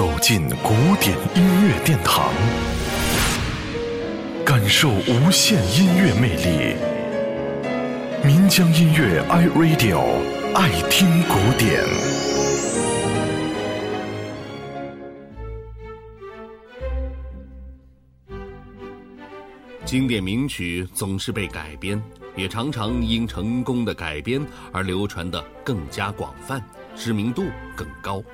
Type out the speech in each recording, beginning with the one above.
走进古典音乐殿堂，感受无限音乐魅力。民江音乐 iRadio 爱听古典。经典名曲总是被改编，也常常因成功的改编而流传的更加广泛，知名度更高。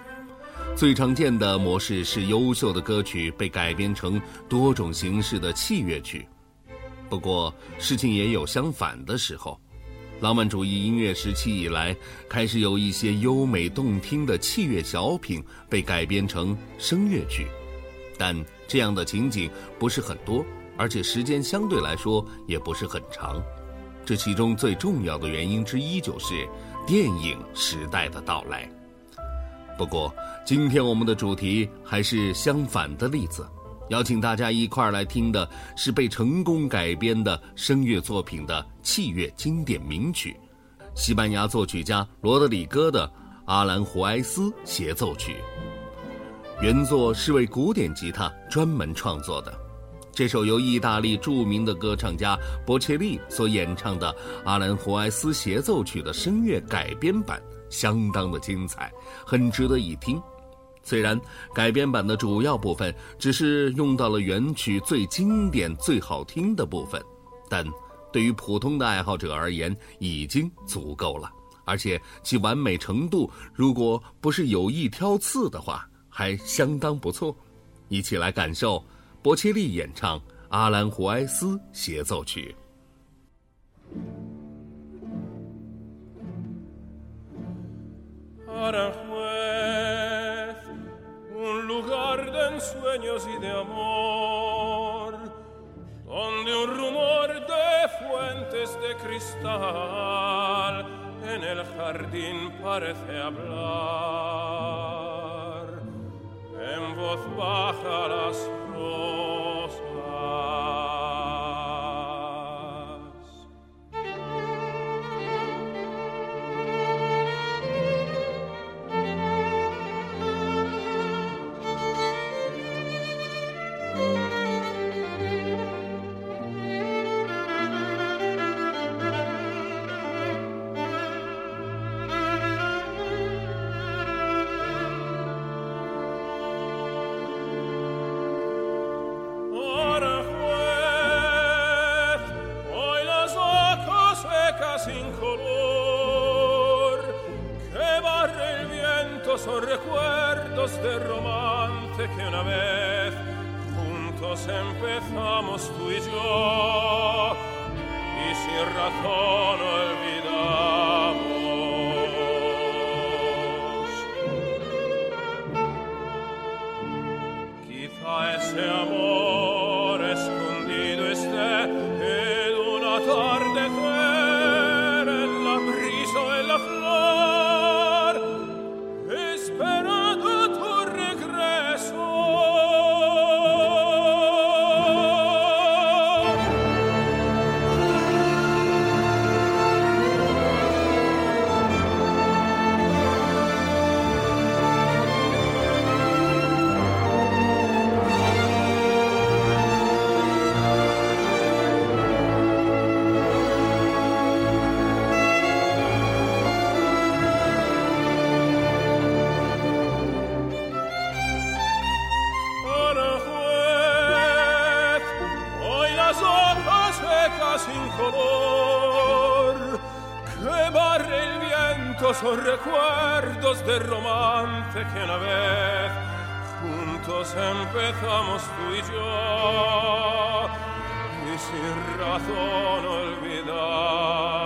最常见的模式是优秀的歌曲被改编成多种形式的器乐曲。不过，事情也有相反的时候。浪漫主义音乐时期以来，开始有一些优美动听的器乐小品被改编成声乐剧，但这样的情景不是很多，而且时间相对来说也不是很长。这其中最重要的原因之一就是电影时代的到来。不过，今天我们的主题还是相反的例子，邀请大家一块儿来听的是被成功改编的声乐作品的器乐经典名曲——西班牙作曲家罗德里戈的《阿兰胡埃斯协奏曲》。原作是为古典吉他专门创作的，这首由意大利著名的歌唱家波切利所演唱的《阿兰胡埃斯协奏曲》的声乐改编版。相当的精彩，很值得一听。虽然改编版的主要部分只是用到了原曲最经典、最好听的部分，但对于普通的爱好者而言已经足够了。而且其完美程度，如果不是有意挑刺的话，还相当不错。一起来感受波切利演唱《阿兰胡埃斯协奏曲》。Aranjuez, un lugar de ensueños y de amor, donde un rumor de fuentes de cristal en el jardín parece hablar, en voz baja las son recuerdos de romance que una vez juntos empezamos tú y yo y sin razón olvidamos. Quizá ese amor son recuerdos de romance que una vez juntos empezamos tú y yo y sin razón olvidamos.